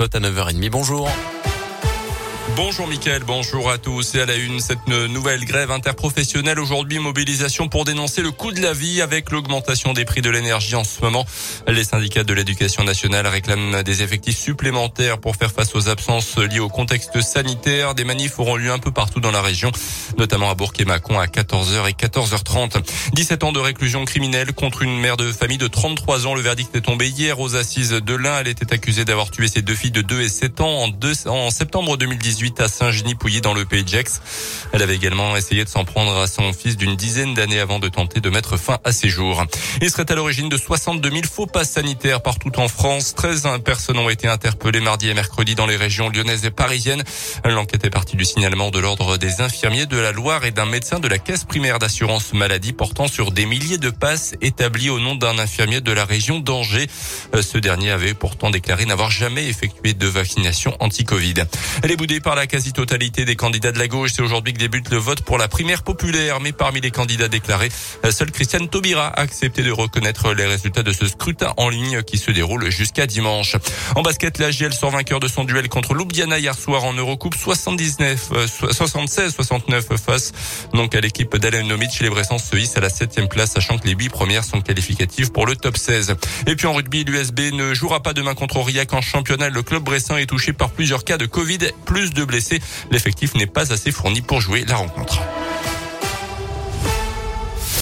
à 9h30. Bonjour. Bonjour Mickaël, bonjour à tous et à la une, cette nouvelle grève interprofessionnelle aujourd'hui, mobilisation pour dénoncer le coût de la vie avec l'augmentation des prix de l'énergie en ce moment. Les syndicats de l'éducation nationale réclament des effectifs supplémentaires pour faire face aux absences liées au contexte sanitaire. Des manifs auront lieu un peu partout dans la région, notamment à Bourg et Macon à 14h et 14h30. 17 ans de réclusion criminelle contre une mère de famille de 33 ans. Le verdict est tombé hier aux assises de l'Ain. Elle était accusée d'avoir tué ses deux filles de 2 et 7 ans en septembre 2018 à Saint-Genis-Pouilly dans le pays de Gex. Elle avait également essayé de s'en prendre à son fils d'une dizaine d'années avant de tenter de mettre fin à ses jours. Il serait à l'origine de 62 000 faux passes sanitaires partout en France. 13 personnes ont été interpellées mardi et mercredi dans les régions lyonnaises et parisiennes. L'enquête est partie du signalement de l'ordre des infirmiers de la Loire et d'un médecin de la caisse primaire d'assurance maladie portant sur des milliers de passes établies au nom d'un infirmier de la région d'Angers. Ce dernier avait pourtant déclaré n'avoir jamais effectué de vaccination anti-Covid. Elle est boudée par la quasi-totalité des candidats de la gauche. C'est aujourd'hui que débute le vote pour la primaire populaire. Mais parmi les candidats déclarés, seul Christiane Taubira a accepté de reconnaître les résultats de ce scrutin en ligne qui se déroule jusqu'à dimanche. En basket, la GL sort vainqueur de son duel contre Ljubljana hier soir en Eurocoupe 79, 76, 69 face donc à l'équipe d'Alain Nomic. Les Bressans se hissent à la septième place, sachant que les huit premières sont qualificatives pour le top 16. Et puis en rugby, l'USB ne jouera pas demain contre Aurillac en championnat. Le club bressan est touché par plusieurs cas de Covid, de blessés. L'effectif n'est pas assez fourni pour jouer la rencontre.